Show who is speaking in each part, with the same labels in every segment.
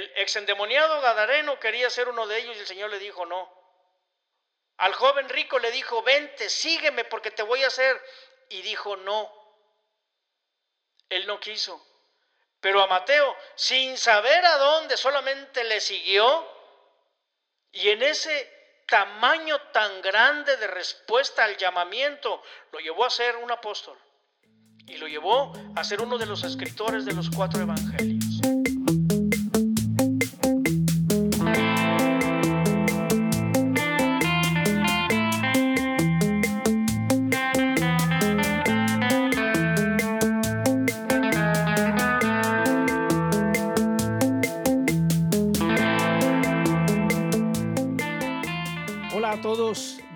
Speaker 1: El exendemoniado Gadareno quería ser uno de ellos y el Señor le dijo no. Al joven rico le dijo, vente, sígueme porque te voy a hacer. Y dijo, no. Él no quiso. Pero a Mateo, sin saber a dónde, solamente le siguió. Y en ese tamaño tan grande de respuesta al llamamiento, lo llevó a ser un apóstol. Y lo llevó a ser uno de los escritores de los cuatro evangelios.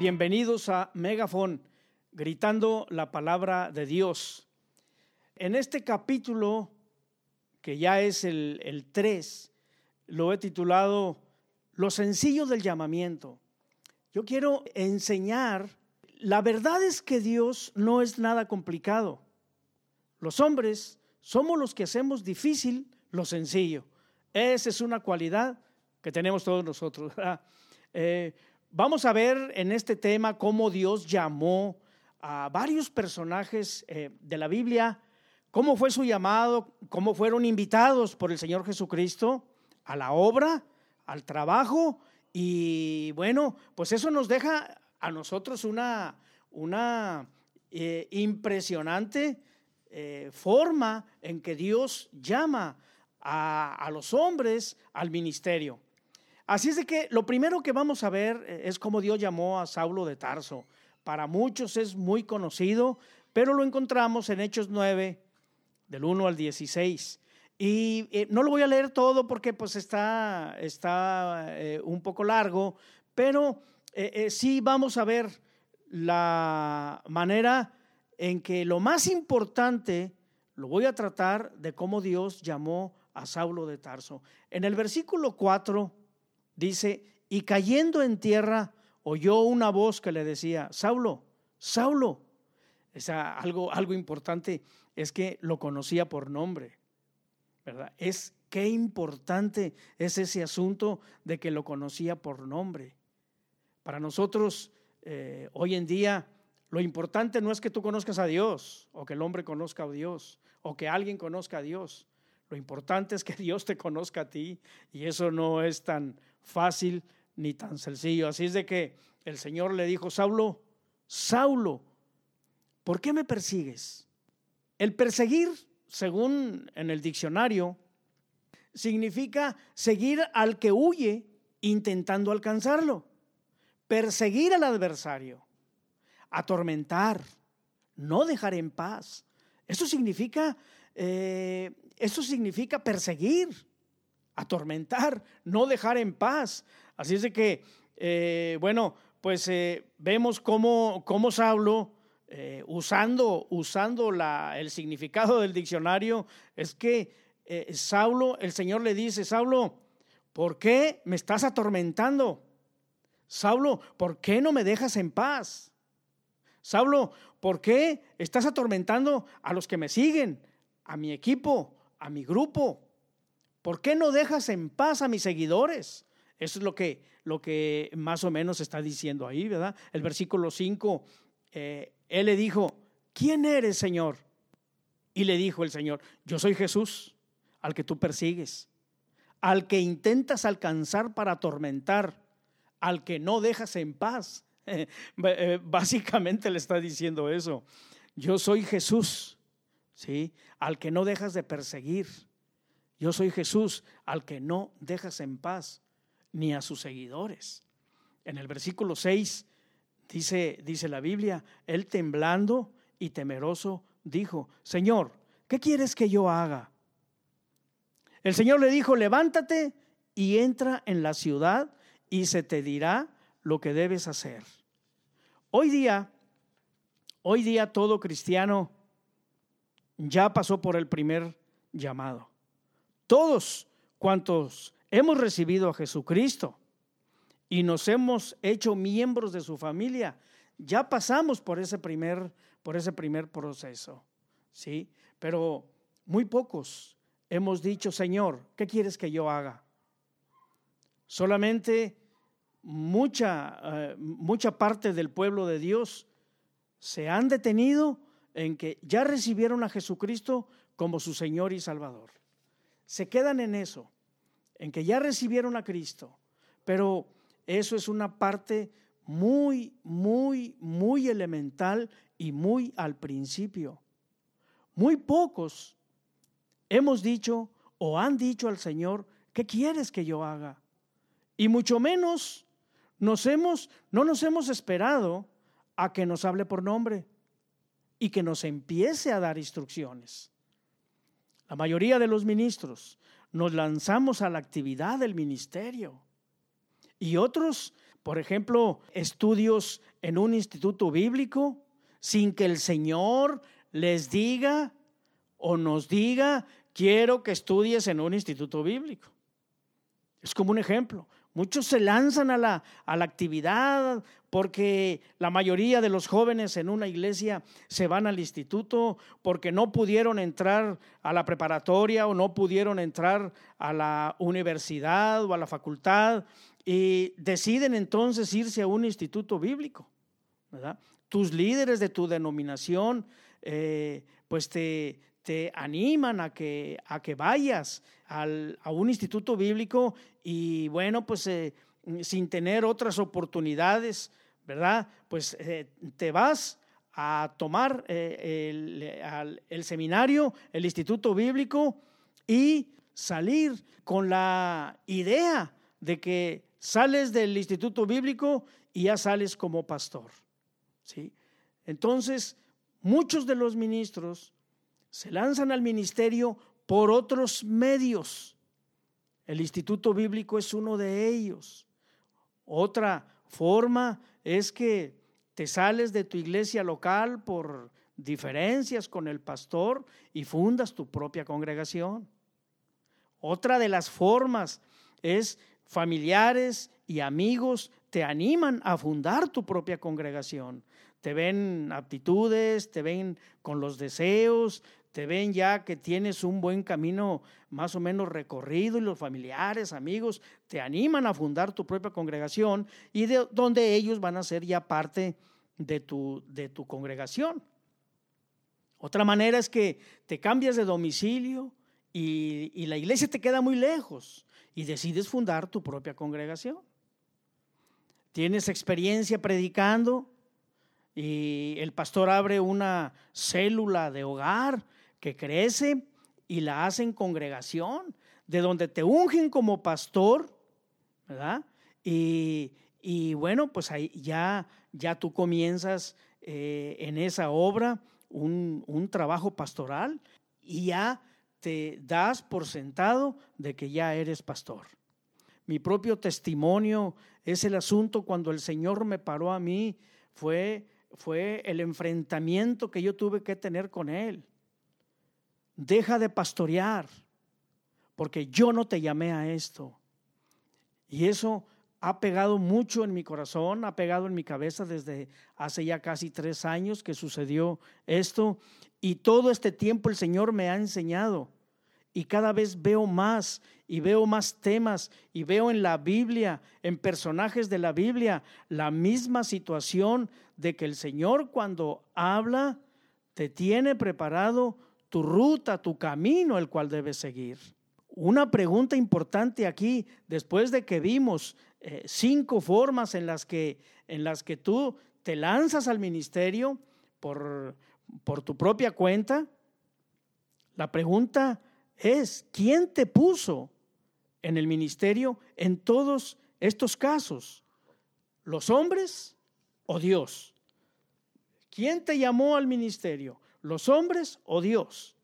Speaker 1: Bienvenidos a Megafon, gritando la palabra de Dios. En este capítulo, que ya es el, el 3, lo he titulado Lo sencillo del llamamiento. Yo quiero enseñar, la verdad es que Dios no es nada complicado. Los hombres somos los que hacemos difícil lo sencillo. Esa es una cualidad que tenemos todos nosotros. Eh, Vamos a ver en este tema cómo Dios llamó a varios personajes eh, de la Biblia, cómo fue su llamado, cómo fueron invitados por el Señor Jesucristo a la obra, al trabajo, y bueno, pues eso nos deja a nosotros una, una eh, impresionante eh, forma en que Dios llama a, a los hombres al ministerio. Así es de que lo primero que vamos a ver eh, es cómo Dios llamó a Saulo de Tarso. Para muchos es muy conocido, pero lo encontramos en Hechos 9, del 1 al 16. Y eh, no lo voy a leer todo porque pues está, está eh, un poco largo, pero sí vamos a ver la manera en que lo más importante lo voy a tratar de cómo Dios llamó a Saulo de Tarso. En el versículo 4 Dice, y cayendo en tierra, oyó una voz que le decía, Saulo, Saulo. Es algo, algo importante es que lo conocía por nombre, ¿verdad? Es qué importante es ese asunto de que lo conocía por nombre. Para nosotros, eh, hoy en día, lo importante no es que tú conozcas a Dios, o que el hombre conozca a Dios, o que alguien conozca a Dios. Lo importante es que Dios te conozca a ti, y eso no es tan fácil ni tan sencillo. Así es de que el Señor le dijo, Saulo, Saulo, ¿por qué me persigues? El perseguir, según en el diccionario, significa seguir al que huye intentando alcanzarlo, perseguir al adversario, atormentar, no dejar en paz. Eso significa, eh, eso significa perseguir atormentar, no dejar en paz. Así es de que, eh, bueno, pues eh, vemos cómo, cómo Saulo, eh, usando, usando la, el significado del diccionario, es que Saulo, el Señor le dice, Saulo, ¿por qué me estás atormentando? Saulo, ¿por qué no me dejas en paz? Saulo, ¿por qué estás atormentando a los que me siguen, a mi equipo, a mi grupo? ¿Por qué no dejas en paz a mis seguidores? Eso es lo que, lo que más o menos está diciendo ahí, ¿verdad? El versículo 5, eh, él le dijo, ¿quién eres, Señor? Y le dijo el Señor, yo soy Jesús, al que tú persigues, al que intentas alcanzar para atormentar, al que no dejas en paz. Eh, básicamente le está diciendo eso. Yo soy Jesús, ¿sí? Al que no dejas de perseguir yo soy Jesús al que no dejas en paz ni a sus seguidores. En el versículo 6 dice, dice la Biblia, él temblando y temeroso dijo, Señor, ¿qué quieres que yo haga? El Señor le dijo, levántate y entra en la ciudad y se te dirá lo que debes hacer. Hoy día, hoy día todo cristiano ya pasó por el primer llamado. Todos cuantos hemos recibido a Jesucristo y nos hemos hecho miembros de su familia, ya pasamos por ese primer, por ese primer proceso, ¿sí? Pero muy pocos hemos dicho, Señor, ¿qué quieres que yo haga? Solamente mucha, eh, mucha parte del pueblo de Dios se han detenido en que ya recibieron a Jesucristo como su Señor y Salvador. Se quedan en eso, en que ya recibieron a Cristo, pero eso es una parte muy, muy, muy elemental y muy al principio. Muy pocos hemos dicho o han dicho al Señor, ¿qué quieres que yo haga? Y mucho menos nos hemos, no nos hemos esperado a que nos hable por nombre y que nos empiece a dar instrucciones. La mayoría de los ministros nos lanzamos a la actividad del ministerio y otros, por ejemplo, estudios en un instituto bíblico sin que el Señor les diga o nos diga, quiero que estudies en un instituto bíblico. Es como un ejemplo. Muchos se lanzan a la, a la actividad porque la mayoría de los jóvenes en una iglesia se van al instituto porque no pudieron entrar a la preparatoria o no pudieron entrar a la universidad o a la facultad y deciden entonces irse a un instituto bíblico. Tus líderes de tu denominación eh, pues te, te animan a que, a que vayas a un instituto bíblico y bueno, pues eh, sin tener otras oportunidades, ¿verdad? Pues eh, te vas a tomar eh, el, el, seminario, el instituto bíblico y salir con la idea de que sales del instituto bíblico y ya sales como pastor, ¿sí? Entonces, muchos de los ministros se lanzan al ministerio por otros medios. El Instituto Bíblico es uno de ellos. Otra forma es que te sales de tu iglesia local por diferencias con el pastor y fundas tu propia congregación. Otra de las formas es familiares y amigos te animan a fundar tu propia congregación. Te ven aptitudes, te ven con los deseos, te ven ya que tienes un buen camino más o menos recorrido y los familiares, amigos, te animan a fundar tu propia congregación y de donde ellos van a ser ya parte de tu, de tu congregación. Otra manera es que te cambias de domicilio y, y la iglesia te queda muy lejos y decides fundar tu propia congregación. Tienes experiencia predicando y el pastor abre una célula de hogar que crece y la hacen congregación, de donde te ungen como pastor, ¿verdad? Y, bueno, pues ahí ya, ya tú comienzas eh, en esa obra un, un trabajo pastoral y ya te das por sentado de que ya eres pastor. Mi propio testimonio es el asunto cuando el Señor me paró a mí, fue, fue el enfrentamiento que yo tuve que tener con Él deja de pastorear, porque yo no te llamé a esto. Y eso ha pegado mucho en mi corazón, ha pegado en mi cabeza desde hace ya casi tres años que sucedió esto. Y todo este tiempo el Señor me ha enseñado. Y cada vez veo más y veo más temas y veo en la Biblia, en personajes de la Biblia, la misma situación de que el Señor cuando habla te tiene preparado tu ruta, tu camino, el cual debes seguir. Una pregunta importante aquí, después de que vimos eh, cinco formas en las, que, en las que tú te lanzas al ministerio por, por tu propia cuenta, la pregunta es, ¿quién te puso en el ministerio en todos estos casos? ¿Los hombres o Dios? ¿Quién te llamó al ministerio? ¿Los hombres o Dios?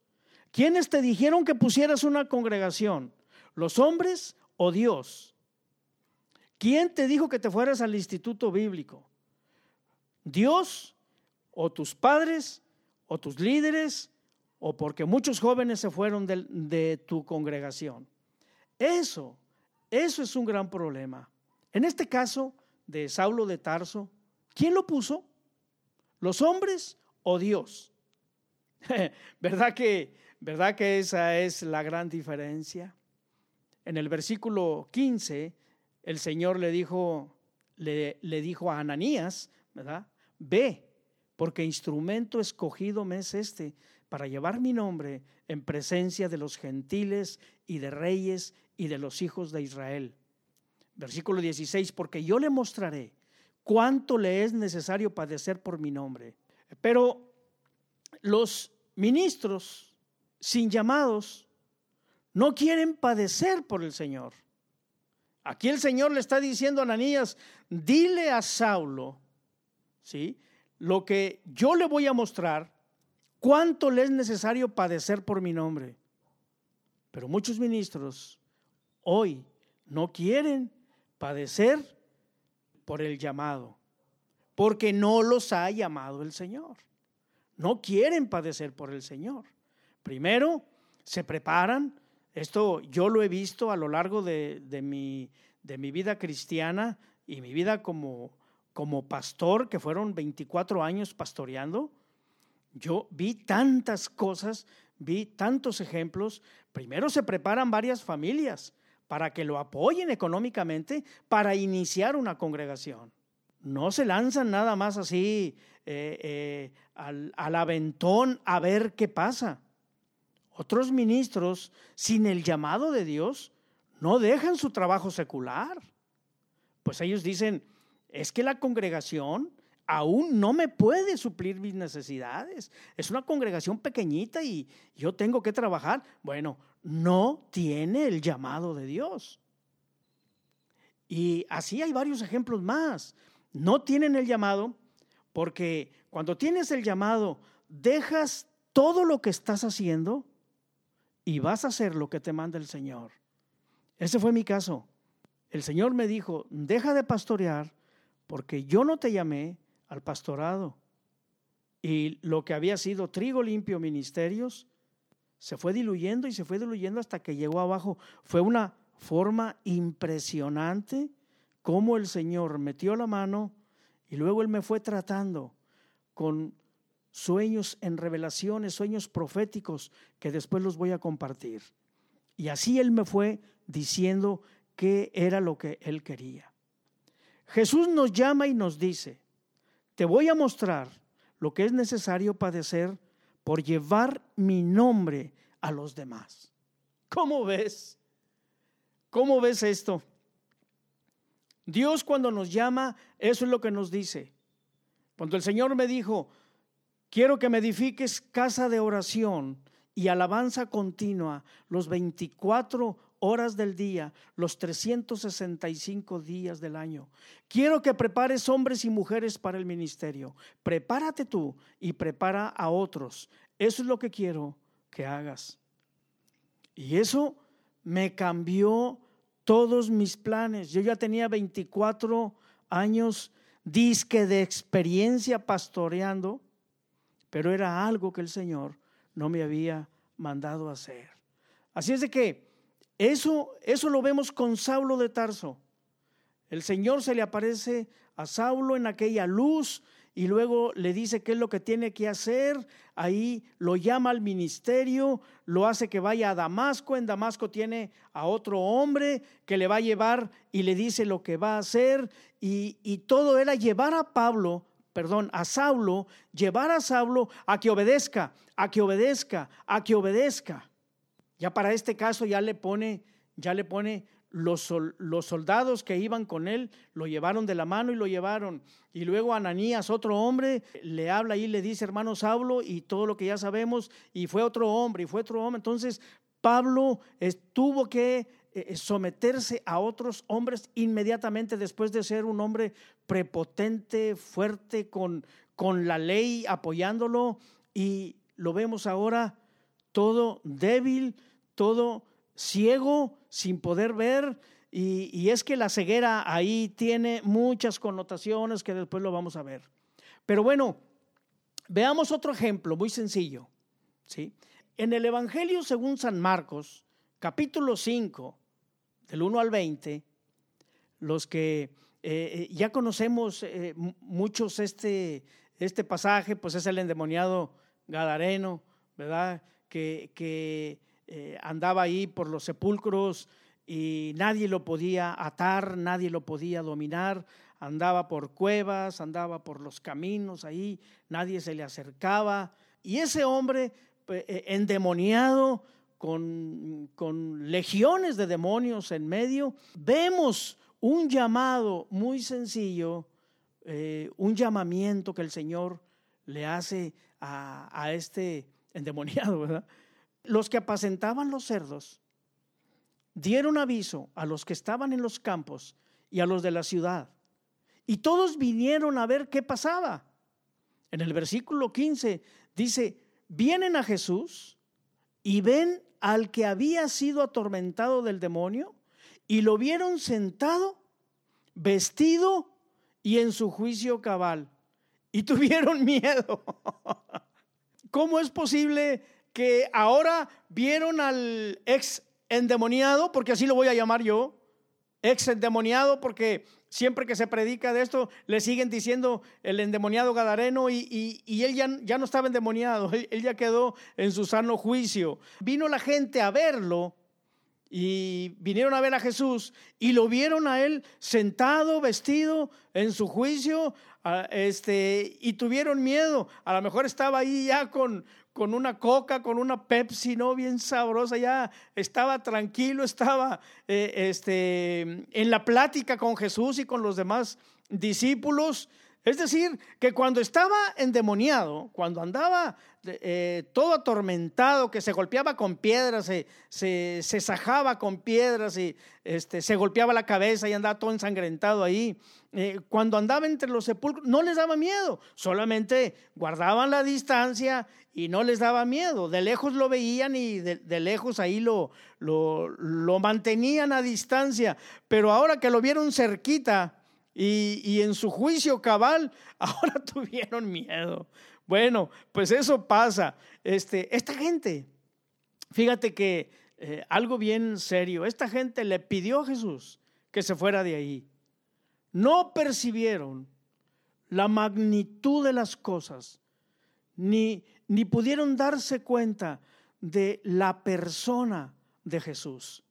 Speaker 1: ¿Quiénes te dijeron que pusieras una congregación? ¿Los hombres o Dios? ¿Quién te dijo que te fueras al instituto bíblico? ¿Dios o tus padres o tus líderes o porque muchos jóvenes se fueron de, de, tu congregación? Eso, eso es un gran problema. En este caso de Saulo de Tarso, ¿quién lo puso? ¿Los hombres o Dios? ¿Verdad que, ¿Verdad que esa es la gran diferencia? En el versículo 15 el Señor le dijo, le, le dijo a Ananías, ¿verdad? Ve, porque instrumento escogido me es este para llevar mi nombre en presencia de los gentiles y de reyes y de los hijos de Israel. Versículo 16, porque yo le mostraré cuánto le es necesario padecer por mi nombre. Pero los ministros sin llamados no quieren padecer por el Señor. Aquí el Señor le está diciendo a Ananías, dile a Saulo, ¿sí? Lo que yo le voy a mostrar, cuánto le es necesario padecer por mi nombre. Pero muchos ministros hoy no quieren padecer por el llamado, porque no los ha llamado el Señor. No quieren padecer por el Señor. Primero, se preparan. Esto yo lo he visto a lo largo de, mi, de mi vida cristiana y mi vida como, como pastor, que fueron 24 años pastoreando. Yo vi tantas cosas, vi tantos ejemplos. Primero se preparan varias familias para que lo apoyen económicamente para iniciar una congregación. No se lanzan nada más así eh, eh, al, al aventón a ver qué pasa. Otros ministros, sin el llamado de Dios, no dejan su trabajo secular. Pues ellos dicen, es que la congregación aún no me puede suplir mis necesidades. Es una congregación pequeñita y yo tengo que trabajar. Bueno, no tiene el llamado de Dios. Y así hay varios ejemplos más. No tienen el llamado porque cuando tienes el llamado, dejas todo lo que estás haciendo y vas a hacer lo que te manda el Señor. Ese fue mi caso. El Señor me dijo, deja de pastorear porque yo no te llamé al pastorado. Y lo que había sido trigo limpio ministerios se fue diluyendo y se fue diluyendo hasta que llegó abajo. Fue una forma impresionante cómo el Señor metió la mano y luego Él me fue tratando con sueños en revelaciones, sueños proféticos que después los voy a compartir. Y así Él me fue diciendo qué era lo que Él quería. Jesús nos llama y nos dice, te voy a mostrar lo que es necesario padecer por llevar mi nombre a los demás. ¿Cómo ves? ¿Cómo ves esto? Dios cuando nos llama, eso es lo que nos dice. Cuando el Señor me dijo, quiero que me edifiques casa de oración y alabanza continua los 24 horas del día, los 365 días del año. Quiero que prepares hombres y mujeres para el ministerio. Prepárate tú y prepara a otros. Eso es lo que quiero que hagas. Y eso me cambió todos mis planes. Yo ya tenía 24 años disque de experiencia pastoreando, pero era algo que el Señor no me había mandado hacer. Así es de que eso, eso lo vemos con Saulo de Tarso. El Señor se le aparece a Saulo en aquella luz y luego le dice qué es lo que tiene que hacer. Ahí lo llama al ministerio, lo hace que vaya a Damasco. En Damasco tiene a otro hombre que le va a llevar y le dice lo que va a hacer. Y, y todo era llevar a Pablo, perdón, a Saulo, llevar a Saulo a que obedezca, a que obedezca, a que obedezca. Ya para este caso ya le pone, ya le pone los, los, soldados que iban con él, lo llevaron de la mano y lo llevaron. Y luego Ananías, otro hombre, le habla y le dice, hermano Saulo, y todo lo que ya sabemos, y fue otro hombre, y fue otro hombre. Entonces Pablo tuvo que eh, someterse a otros hombres inmediatamente después de ser un hombre prepotente, fuerte, con, con la ley apoyándolo, y lo vemos ahora todo débil, todo ciego, sin poder ver. Y, es que la ceguera ahí tiene muchas connotaciones que después lo vamos a ver. Pero bueno, veamos otro ejemplo muy sencillo. ¿sí? En el Evangelio según San Marcos, capítulo 5, del 1 al 20, los que eh, eh, ya conocemos eh, muchos este, este pasaje, pues es el endemoniado Gadareno, ¿verdad? Que, que eh, andaba ahí por los sepulcros y nadie lo podía atar, nadie lo podía dominar, andaba por cuevas, andaba por los caminos ahí, nadie se le acercaba. Y ese hombre eh, endemoniado, con, con, legiones de demonios en medio, vemos un llamado muy sencillo, eh, un llamamiento que el Señor le hace a, a este endemoniado, ¿verdad? Los que apacentaban los cerdos dieron aviso a los que estaban en los campos y a los de la ciudad y todos vinieron a ver qué pasaba. En el versículo 15 dice, vienen a Jesús y ven al que había sido atormentado del demonio y lo vieron sentado, vestido y en su juicio cabal. Y tuvieron miedo. ¿Cómo es posible que ahora vieron al ex endemoniado, porque así lo voy a llamar yo, ex endemoniado, porque siempre que se predica de esto, le siguen diciendo el endemoniado Gadareno y, él ya, ya, no estaba endemoniado, él, él ya quedó en su sano juicio. Vino la gente a verlo y vinieron a ver a Jesús y lo vieron a él sentado, vestido en su juicio, este, y tuvieron miedo. A lo mejor estaba ahí ya con, con una coca, con una Pepsi, ¿no? Bien sabrosa, ya estaba tranquilo, estaba eh, este, en la plática con Jesús y con los demás discípulos. Es decir, que cuando estaba endemoniado, cuando andaba eh, todo atormentado, que se golpeaba con piedras, se, se, sajaba con piedras y este, se golpeaba la cabeza y andaba todo ensangrentado ahí, eh, cuando andaba entre los sepulcros, no les daba miedo, solamente guardaban la distancia y no les daba miedo. De lejos lo veían y de, lejos ahí lo, lo, lo mantenían a distancia, pero ahora que lo vieron cerquita, y, en su juicio cabal, ahora tuvieron miedo. Bueno, pues eso pasa. Este, esta gente, fíjate que eh, algo bien serio, esta gente le pidió a Jesús que se fuera de ahí. No percibieron la magnitud de las cosas, ni, ni pudieron darse cuenta de la persona de Jesús.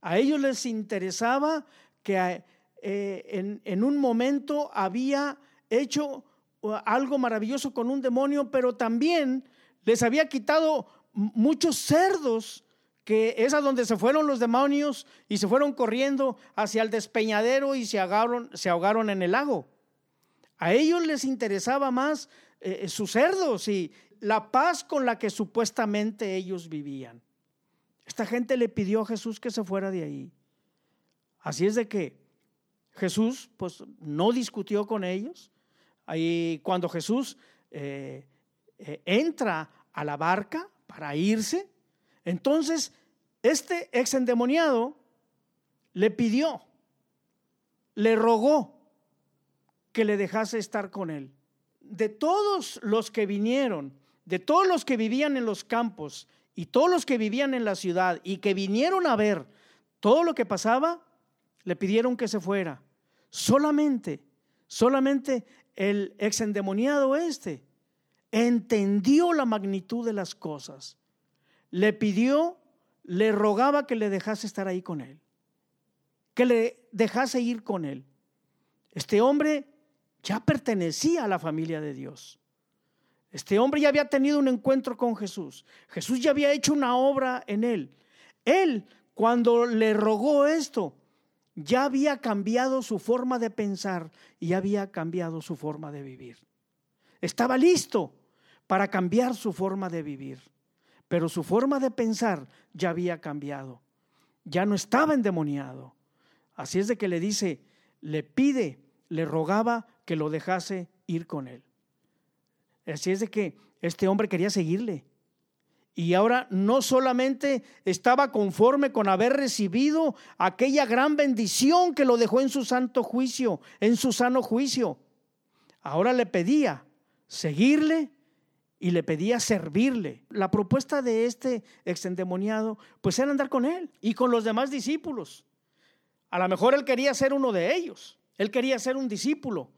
Speaker 1: A ellos les interesaba que eh, en, un momento había hecho uh, algo maravilloso con un demonio, pero también les había quitado muchos cerdos, que es a donde se fueron los demonios y se fueron corriendo hacia el despeñadero y se ahogaron, en el lago. A ellos les interesaba más eh, sus cerdos y la paz con la que supuestamente ellos vivían. Esta gente le pidió a Jesús que se fuera de ahí. Así es de que Jesús pues no discutió con ellos. Ahí cuando Jesús eh, eh, entra a la barca para irse, entonces este ex endemoniado le pidió, le rogó que le dejase estar con él. De todos los que vinieron, de todos los que vivían en los campos y todos los que vivían en la ciudad y que vinieron a ver todo lo que pasaba, le pidieron que se fuera. Solamente, solamente el ex endemoniado este entendió la magnitud de las cosas. Le pidió, le rogaba que le dejase estar ahí con él, que le dejase ir con él. Este hombre ya pertenecía a la familia de Dios. Este hombre ya había tenido un encuentro con Jesús. Jesús ya había hecho una obra en él. Él, cuando le rogó esto, ya había cambiado su forma de pensar y había cambiado su forma de vivir. Estaba listo para cambiar su forma de vivir, pero su forma de pensar ya había cambiado. Ya no estaba endemoniado. Así es de que le dice, le pide, le rogaba que lo dejase ir con él. Así es de que este hombre quería seguirle. Y ahora no solamente estaba conforme con haber recibido aquella gran bendición que lo dejó en su santo juicio, en su sano juicio. Ahora le pedía seguirle y le pedía servirle. La propuesta de este exendemoniado pues era andar con él y con los demás discípulos. A lo mejor él quería ser uno de ellos. Él quería ser un discípulo.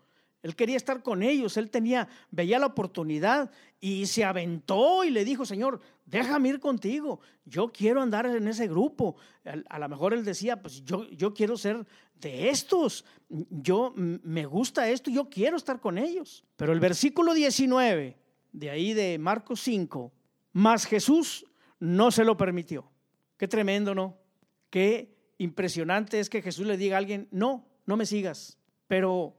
Speaker 1: Él quería estar con ellos, él tenía, veía la oportunidad y se aventó y le dijo, Señor, déjame ir contigo, yo quiero andar en ese grupo. A, lo mejor él decía, pues yo, yo quiero ser de estos, yo me gusta esto, yo quiero estar con ellos. Pero el versículo 19, de ahí de Marcos 5, más Jesús no se lo permitió. Qué tremendo, ¿no? Qué impresionante es que Jesús le diga a alguien, no, no me sigas. Pero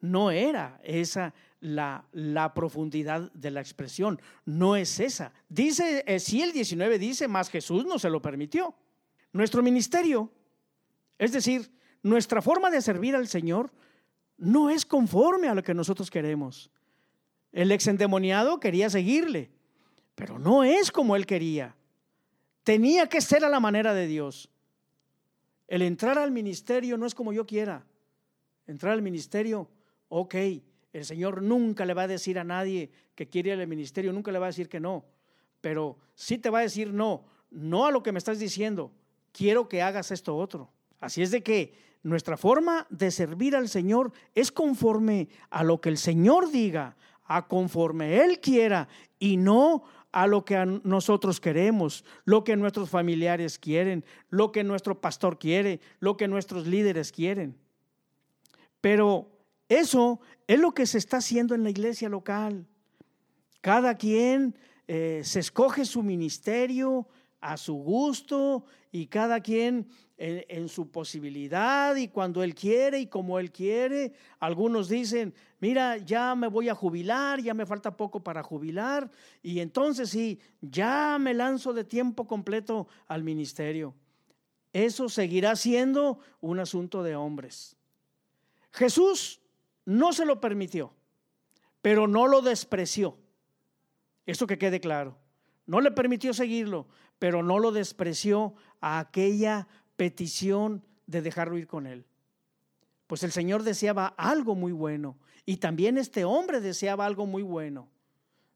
Speaker 1: no era esa la, la, profundidad de la expresión, no es esa. Dice, eh, si el 19 dice, más Jesús no se lo permitió. Nuestro ministerio, es decir, nuestra forma de servir al Señor, no es conforme a lo que nosotros queremos. El ex endemoniado quería seguirle, pero no es como él quería. Tenía que ser a la manera de Dios. El entrar al ministerio no es como yo quiera. Entrar al ministerio ok, el Señor nunca le va a decir a nadie que quiere al ministerio, nunca le va a decir que no, pero sí te va a decir no, no a lo que me estás diciendo, quiero que hagas esto otro. Así es de que nuestra forma de servir al Señor es conforme a lo que el Señor diga, a conforme Él quiera y no a lo que nosotros queremos, lo que nuestros familiares quieren, lo que nuestro pastor quiere, lo que nuestros líderes quieren. Pero eso es lo que se está haciendo en la iglesia local. Cada quien eh, se escoge su ministerio a su gusto y cada quien en, en, su posibilidad y cuando él quiere y como él quiere. Algunos dicen, mira, ya me voy a jubilar, ya me falta poco para jubilar y entonces sí, ya me lanzo de tiempo completo al ministerio. Eso seguirá siendo un asunto de hombres. Jesús no se lo permitió, pero no lo despreció. Eso que quede claro. No le permitió seguirlo, pero no lo despreció a aquella petición de dejarlo ir con él. Pues el Señor deseaba algo muy bueno y también este hombre deseaba algo muy bueno.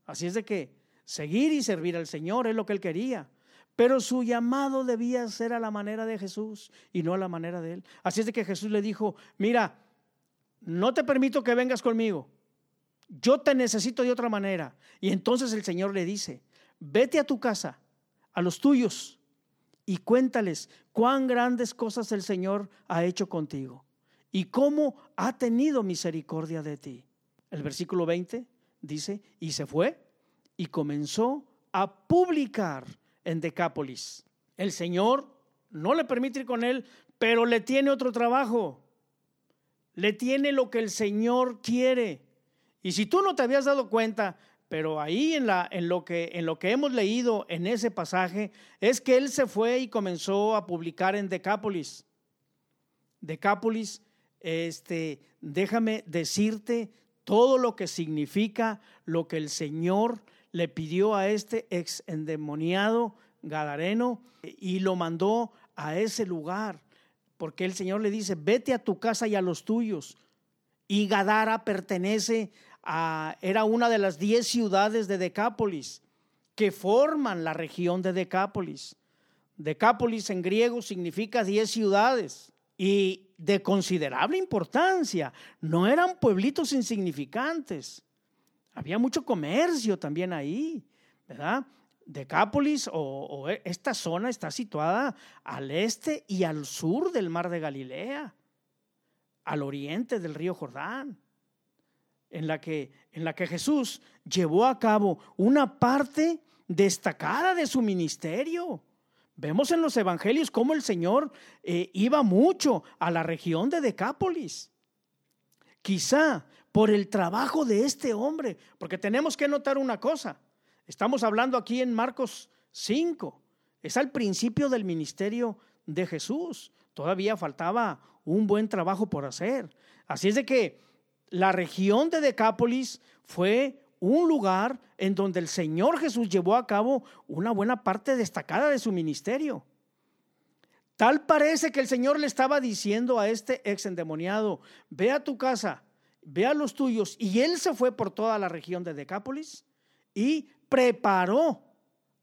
Speaker 1: Así es de que seguir y servir al Señor es lo que él quería. Pero su llamado debía ser a la manera de Jesús y no a la manera de él. Así es de que Jesús le dijo, mira, no te permito que vengas conmigo. Yo te necesito de otra manera. Y entonces el Señor le dice, vete a tu casa, a los tuyos, y cuéntales cuán grandes cosas el Señor ha hecho contigo y cómo ha tenido misericordia de ti. El versículo 20 dice, y se fue y comenzó a publicar en Decápolis. El Señor no le permite ir con él, pero le tiene otro trabajo le tiene lo que el Señor quiere. Y si tú no te habías dado cuenta, pero ahí en, la, en, lo que, en lo que hemos leído en ese pasaje, es que él se fue y comenzó a publicar en Decápolis. Decápolis, este, déjame decirte todo lo que significa lo que el Señor le pidió a este ex endemoniado gadareno y lo mandó a ese lugar porque el Señor le dice, vete a tu casa y a los tuyos. Y Gadara pertenece a, era una de las diez ciudades de Decápolis que forman la región de Decápolis. Decápolis en griego significa diez ciudades y de considerable importancia. No eran pueblitos insignificantes. Había mucho comercio también ahí, ¿verdad? Decápolis o, e, esta zona está situada al este y al sur del mar de Galilea, al oriente del río Jordán, en la que, en la que Jesús llevó a cabo una parte destacada de su ministerio. Vemos en los evangelios cómo el Señor eh, iba mucho a la región de Decápolis. Quizá por el trabajo de este hombre, porque tenemos que notar una cosa. Estamos hablando aquí en Marcos 5. Es al principio del ministerio de Jesús. Todavía faltaba un buen trabajo por hacer. Así es de que la región de Decápolis fue un lugar en donde el Señor Jesús llevó a cabo una buena parte destacada de su ministerio. Tal parece que el Señor le estaba diciendo a este ex endemoniado, ve a tu casa, ve a los tuyos, y él se fue por toda la región de Decápolis y preparó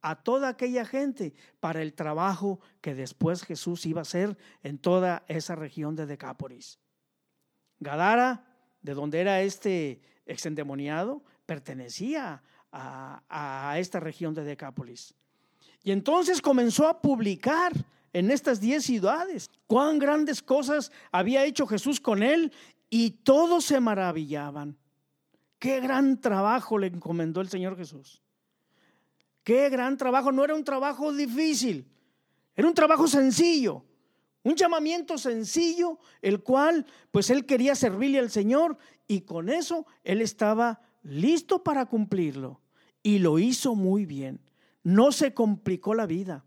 Speaker 1: a toda aquella gente para el trabajo que después Jesús iba a hacer en toda esa región de Decápolis. Gadara de donde era este exendemoniado, pertenecía a, esta región de Decápolis. Y entonces comenzó a publicar en estas diez ciudades cuán grandes cosas había hecho Jesús con él y todos se maravillaban. Qué gran trabajo le encomendó el Señor Jesús. Qué gran trabajo. No era un trabajo difícil, era un trabajo sencillo. Un llamamiento sencillo, el cual pues él quería servirle al Señor y con eso él estaba listo para cumplirlo. Y lo hizo muy bien. No se complicó la vida.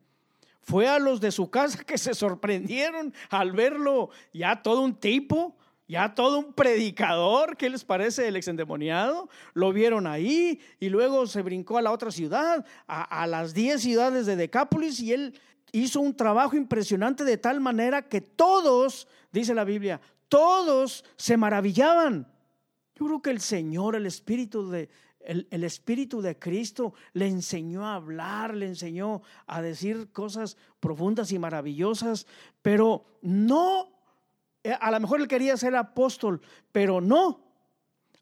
Speaker 1: Fue a los de su casa que se sorprendieron al verlo ya todo un tipo, ya todo un predicador, ¿qué les parece el exendemoniado? Lo vieron ahí y luego se brincó a la otra ciudad, a, las diez ciudades de Decápolis y él hizo un trabajo impresionante de tal manera que todos, dice la Biblia, todos se maravillaban. Yo creo que el Señor, el Espíritu de, el, el, Espíritu de Cristo le enseñó a hablar, le enseñó a decir cosas profundas y maravillosas, pero no a lo mejor él quería ser apóstol, pero no.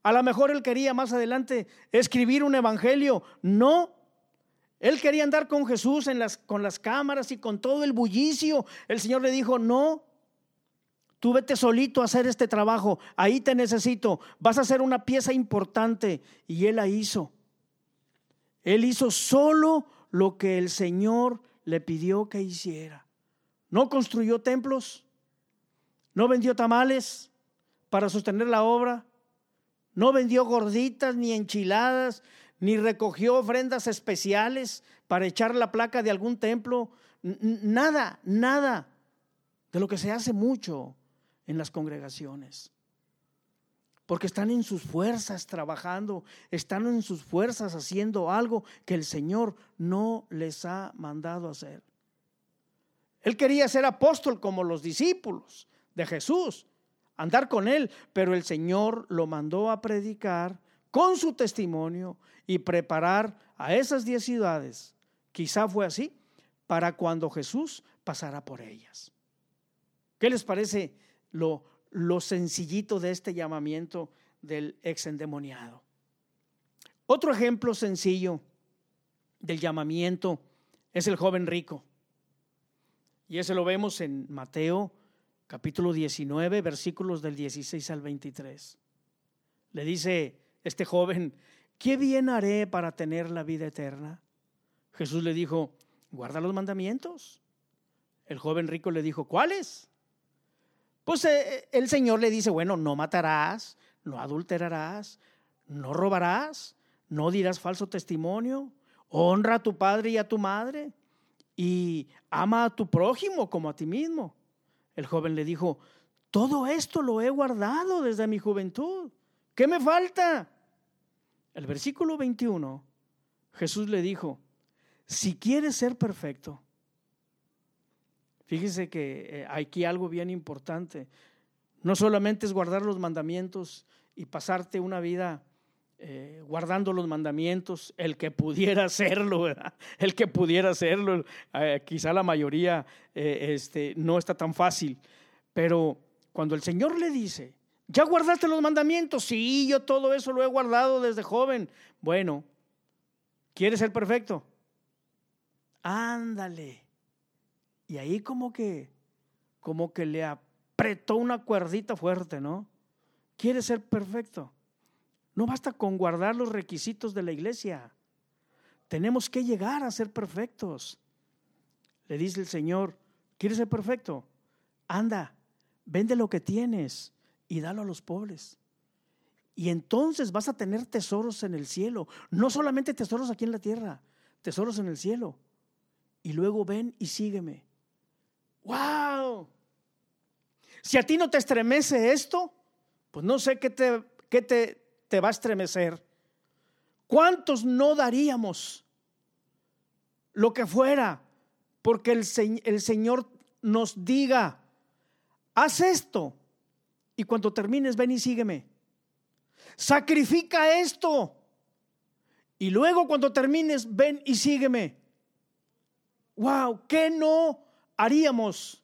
Speaker 1: A lo mejor él quería más adelante escribir un evangelio, no. Él quería andar con Jesús en las, con las cámaras y con todo el bullicio. El Señor le dijo, no, tú vete solito a hacer este trabajo, ahí te necesito, vas a ser una pieza importante. Y él la hizo. Él hizo solo lo que el Señor le pidió que hiciera. No construyó templos, no vendió tamales para sostener la obra. No vendió gorditas ni enchiladas, ni recogió ofrendas especiales para echar la placa de algún templo. Nada, nada de lo que se hace mucho en las congregaciones. Porque están en sus fuerzas trabajando, están en sus fuerzas haciendo algo que el Señor no les ha mandado hacer. Él quería ser apóstol como los discípulos, de Jesús, andar con él, pero el Señor lo mandó a predicar con su testimonio y preparar a esas diez ciudades. Quizá fue así para cuando Jesús pasara por ellas. ¿Qué les parece lo, lo sencillito de este llamamiento del ex endemoniado? Otro ejemplo sencillo del llamamiento es el joven rico. Y ese lo vemos en Mateo capítulo 19, versículos del 16 al 23. Le dice este joven, ¿qué bien haré para tener la vida eterna? Jesús le dijo, guarda los mandamientos. El joven rico le dijo, ¿cuáles? Pues eh, el Señor le dice, bueno, no matarás, no adulterarás, no robarás, no dirás falso testimonio, honra a tu padre y a tu madre y ama a tu prójimo como a ti mismo. El joven le dijo, todo esto lo he guardado desde mi juventud. ¿Qué me falta? El versículo 21, Jesús le dijo, si quieres ser perfecto, fíjese que eh, aquí algo bien importante, no solamente es guardar los mandamientos y pasarte una vida eh, guardando los mandamientos, el que pudiera hacerlo, el que pudiera hacerlo, eh, quizá la mayoría eh, este, no está tan fácil, pero cuando el Señor le dice, ¿ya guardaste los mandamientos? Sí, yo todo eso lo he guardado desde joven. Bueno, ¿quieres ser perfecto? Ándale. Y ahí como que, como que le apretó una cuerdita fuerte, ¿no? ¿Quieres ser perfecto? No basta con guardar los requisitos de la iglesia. Tenemos que llegar a ser perfectos. Le dice el Señor, ¿quieres ser perfecto? Anda, vende lo que tienes y dalo a los pobres. Y entonces vas a tener tesoros en el cielo. No solamente tesoros aquí en la tierra, tesoros en el cielo. Y luego ven y sígueme. ¡Wow! Si a ti no te estremece esto, pues no sé qué te, qué te, te va a estremecer. ¿Cuántos no daríamos lo que fuera porque el, Señor nos diga, haz esto y cuando termines ven y sígueme? Sacrifica esto y luego cuando termines ven y sígueme. Wow, ¿qué no haríamos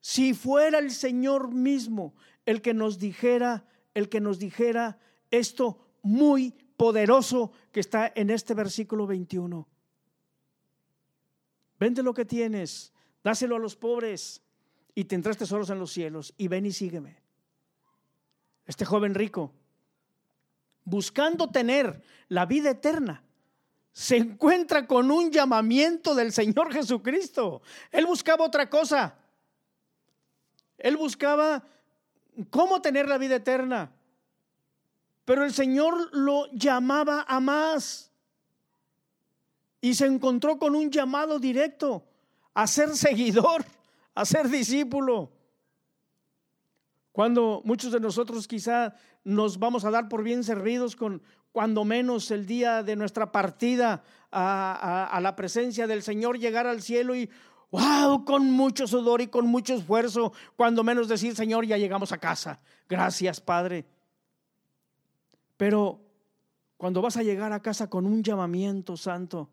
Speaker 1: si fuera el Señor mismo el que nos dijera el que nos dijera esto muy poderoso que está en este versículo 21. Vende lo que tienes, dáselo a los pobres y tendrás tesoros en los cielos y ven y sígueme. Este joven rico, buscando tener la vida eterna, se encuentra con un llamamiento del Señor Jesucristo. Él buscaba otra cosa. Él buscaba cómo tener la vida eterna. Pero el Señor lo llamaba a más. Y se encontró con un llamado directo a ser seguidor, a ser discípulo. Cuando muchos de nosotros quizá nos vamos a dar por bien servidos con cuando menos el día de nuestra partida a, la presencia del Señor, llegar al cielo y, wow, con mucho sudor y con mucho esfuerzo, cuando menos decir, Señor, ya llegamos a casa. Gracias, Padre. Pero cuando vas a llegar a casa con un llamamiento santo,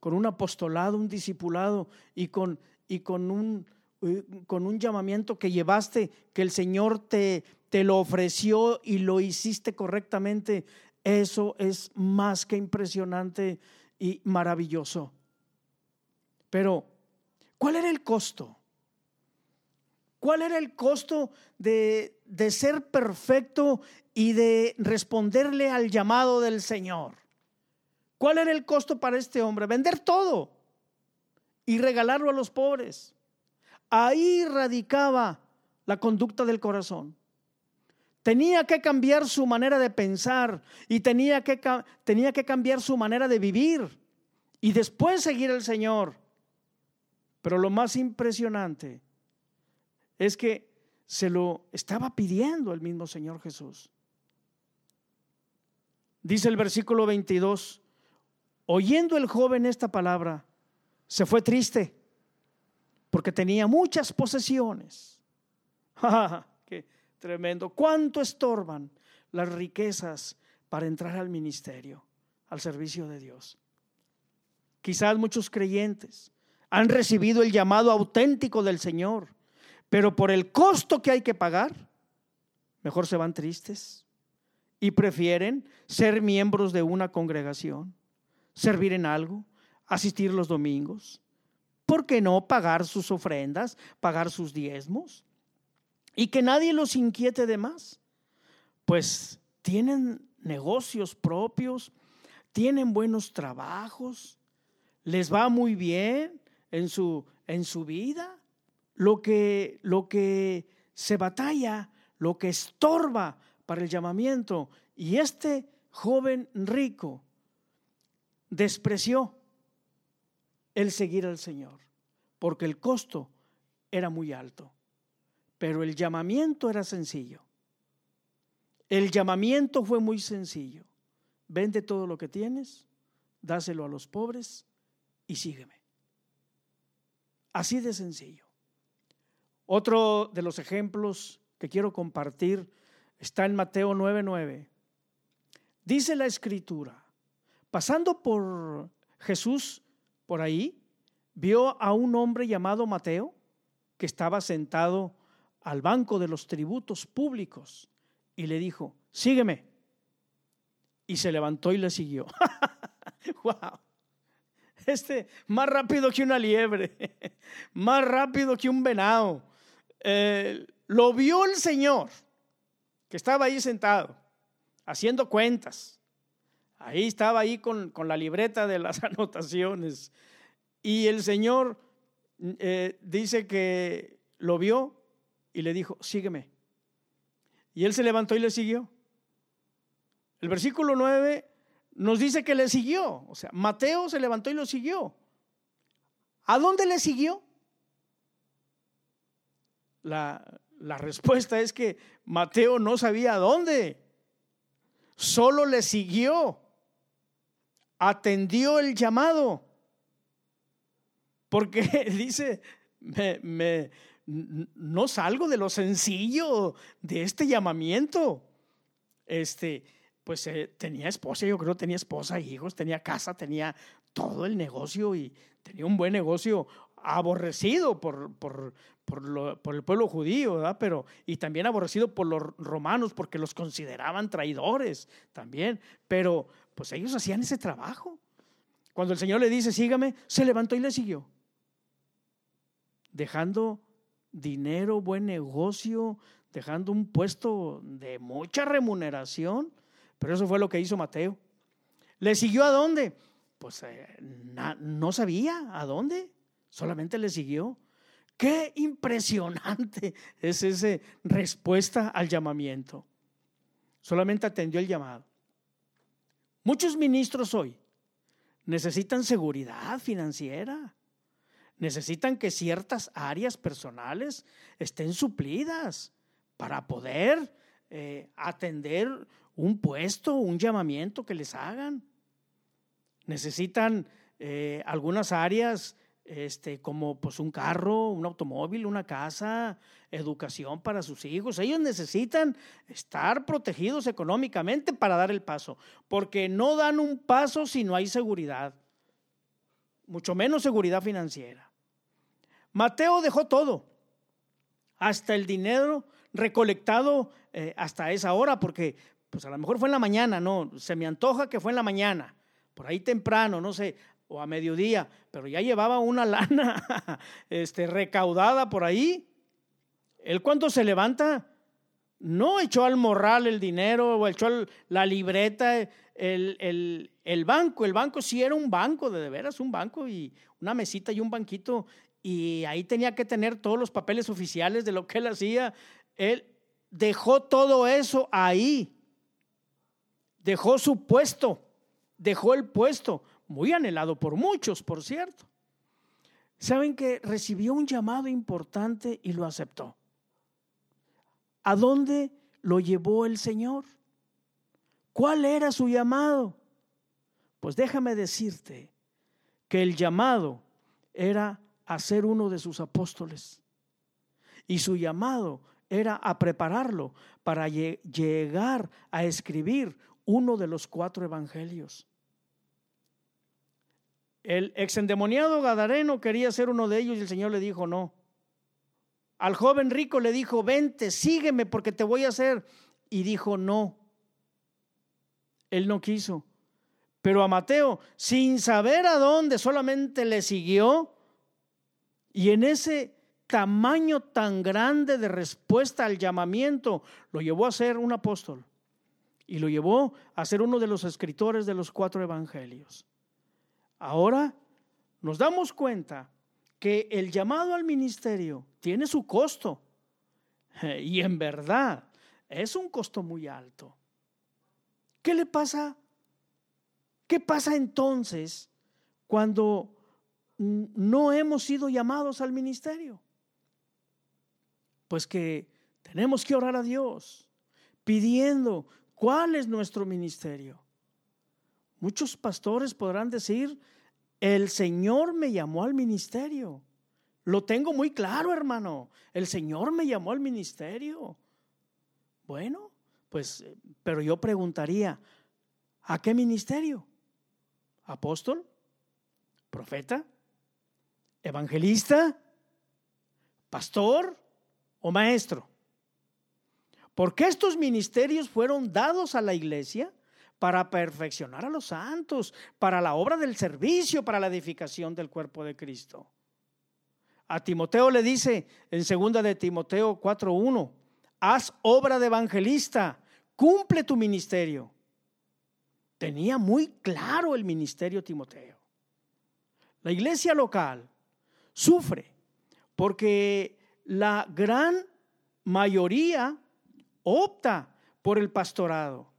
Speaker 1: con un apostolado, un discipulado y con, y con, un, eh, con un llamamiento que llevaste, que el Señor te, te lo ofreció y lo hiciste correctamente, eso es más que impresionante y maravilloso. Pero, ¿cuál era el costo? ¿Cuál era el costo de, de ser perfecto y de responderle al llamado del Señor. ¿Cuál era el costo para este hombre? Vender todo y regalarlo a los pobres. Ahí radicaba la conducta del corazón. Tenía que cambiar su manera de pensar y tenía que, tenía que cambiar su manera de vivir y después seguir al Señor. Pero lo más impresionante es que se lo estaba pidiendo el mismo Señor Jesús. Dice el versículo 22, oyendo el joven esta palabra, se fue triste porque tenía muchas posesiones. ¡Qué tremendo! ¿Cuánto estorban las riquezas para entrar al ministerio, al servicio de Dios? Quizás muchos creyentes han recibido el llamado auténtico del Señor, pero por el costo que hay que pagar, mejor se van tristes y prefieren ser miembros de una congregación, servir en algo, asistir los domingos. ¿Por qué no pagar sus ofrendas, pagar sus diezmos? Y que nadie los inquiete de más. Pues tienen negocios propios, tienen buenos trabajos, les va muy bien en su, en su vida. Lo que, lo que se batalla, lo que estorba para el llamamiento. Y este joven rico despreció el seguir al Señor, porque el costo era muy alto, pero el llamamiento era sencillo. El llamamiento fue muy sencillo. Vende todo lo que tienes, dáselo a los pobres y sígueme. Así de sencillo. Otro de los ejemplos que quiero compartir Está en Mateo 9:9. Dice la escritura, pasando por Jesús por ahí, vio a un hombre llamado Mateo que estaba sentado al banco de los tributos públicos y le dijo, sígueme. Y se levantó y le siguió. wow. Este, más rápido que una liebre, más rápido que un venado. Eh, lo vio el Señor que estaba ahí sentado, haciendo cuentas. Ahí estaba ahí con, la libreta de las anotaciones. Y el Señor eh, dice que lo vio y le dijo, sígueme. Y él se levantó y le siguió. El versículo 9 nos dice que le siguió. O sea, Mateo se levantó y lo siguió. ¿A dónde le siguió? La, la respuesta es que Mateo no sabía dónde. Solo le siguió. Atendió el llamado. Porque dice, me, no salgo de lo sencillo de este llamamiento. Este, pues eh, tenía esposa, yo creo tenía esposa, hijos, tenía casa, tenía todo el negocio y tenía un buen negocio aborrecido por, por, por, el pueblo judío, ¿verdad? Pero, y también aborrecido por los romanos porque los consideraban traidores también. Pero pues ellos hacían ese trabajo. Cuando el Señor le dice, sígame, se levantó y le siguió. Dejando dinero, buen negocio, dejando un puesto de mucha remuneración. Pero eso fue lo que hizo Mateo. ¿Le siguió a dónde? Pues eh, no sabía a dónde, solamente le siguió. Qué impresionante es esa respuesta al llamamiento. Solamente atendió el llamado. Muchos ministros hoy necesitan seguridad financiera, necesitan que ciertas áreas personales estén suplidas para poder eh, atender un puesto, un llamamiento que les hagan. Necesitan eh, algunas áreas este, como pues un carro, un automóvil, una casa, educación para sus hijos. Ellos necesitan estar protegidos económicamente para dar el paso, porque no dan un paso si no hay seguridad, mucho menos seguridad financiera. Mateo dejó todo, hasta el dinero recolectado eh, hasta esa hora, porque pues a lo mejor fue en la mañana, no, se me antoja que fue en la mañana, por ahí temprano, no sé, o a mediodía, pero ya llevaba una lana este, recaudada por ahí. Él cuando se levanta, no echó al morral el dinero o echó la libreta, el, el, banco. El banco sí era un banco, de, de veras, un banco y una mesita y un banquito. Y ahí tenía que tener todos los papeles oficiales de lo que él hacía. Él dejó todo eso ahí. Dejó su puesto, dejó el puesto muy anhelado por muchos, por cierto. Saben que recibió un llamado importante y lo aceptó. ¿A dónde lo llevó el Señor? ¿Cuál era su llamado? Pues déjame decirte que el llamado era a ser uno de sus apóstoles. Y su llamado era a prepararlo para llegar a escribir uno de los cuatro evangelios. El exendemoniado Gadareno quería ser uno de ellos y el Señor le dijo no. Al joven rico le dijo, vente, sígueme porque te voy a hacer. Y dijo no. Él no quiso. Pero a Mateo, sin saber a dónde, solamente le siguió. Y en ese tamaño tan grande de respuesta al llamamiento, lo llevó a ser un apóstol. Y lo llevó a ser uno de los escritores de los cuatro evangelios. Ahora nos damos cuenta que el llamado al ministerio tiene su costo. Y en verdad es un costo muy alto. ¿Qué le pasa? ¿Qué pasa entonces cuando no hemos sido llamados al ministerio? Pues que tenemos que orar a Dios pidiendo cuál es nuestro ministerio. Muchos pastores podrán decir, el Señor me llamó al ministerio. Lo tengo muy claro, hermano. El Señor me llamó al ministerio. Bueno, pues, pero yo preguntaría, ¿a qué ministerio? ¿Apóstol? ¿Profeta? ¿Evangelista? ¿Pastor o maestro? Porque estos ministerios fueron dados a la iglesia para perfeccionar a los santos, para la obra del servicio, para la edificación del cuerpo de Cristo. A Timoteo le dice en segunda de Timoteo 4:1, haz obra de evangelista, cumple tu ministerio. Tenía muy claro el ministerio Timoteo. La iglesia local sufre porque la gran mayoría opta por el pastorado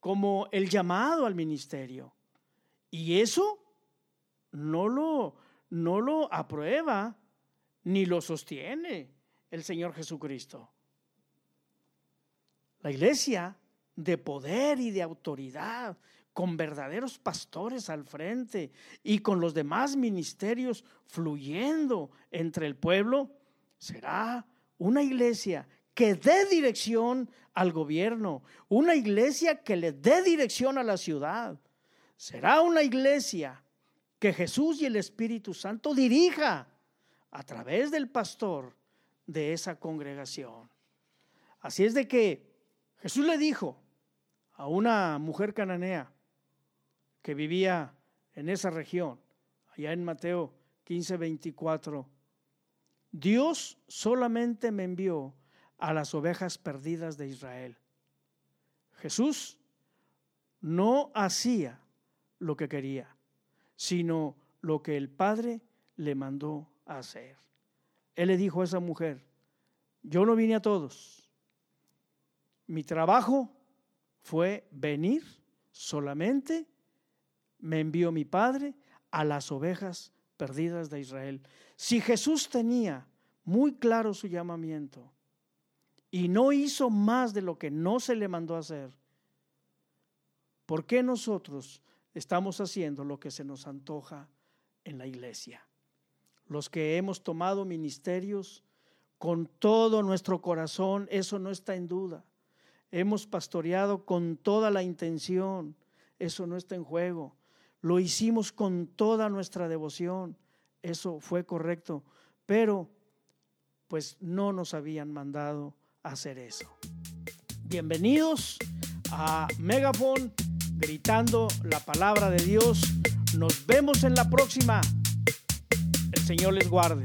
Speaker 1: como el llamado al ministerio. Y eso no lo, no lo aprueba ni lo sostiene el Señor Jesucristo. La iglesia de poder y de autoridad, con verdaderos pastores al frente y con los demás ministerios fluyendo entre el pueblo, será una iglesia que dé dirección al gobierno, una iglesia que le dé dirección a la ciudad. Será una iglesia que Jesús y el Espíritu Santo dirija a través del pastor de esa congregación. Así es de que Jesús le dijo a una mujer cananea que vivía en esa región, allá en Mateo 15, 24, Dios solamente me envió a las ovejas perdidas de Israel. Jesús no hacía lo que quería, sino lo que el Padre le mandó hacer. Él le dijo a esa mujer, yo no vine a todos. Mi trabajo fue venir solamente, me envió mi Padre a las ovejas perdidas de Israel. Si Jesús tenía muy claro su llamamiento y no hizo más de lo que no se le mandó hacer, ¿por qué nosotros estamos haciendo lo que se nos antoja en la iglesia? Los que hemos tomado ministerios con todo nuestro corazón, eso no está en duda. Hemos pastoreado con toda la intención, eso no está en juego. Lo hicimos con toda nuestra devoción, eso fue correcto, pero pues no nos habían mandado hacer eso. Bienvenidos a Megafon, gritando la palabra de Dios. Nos vemos en la próxima. El Señor les guarde.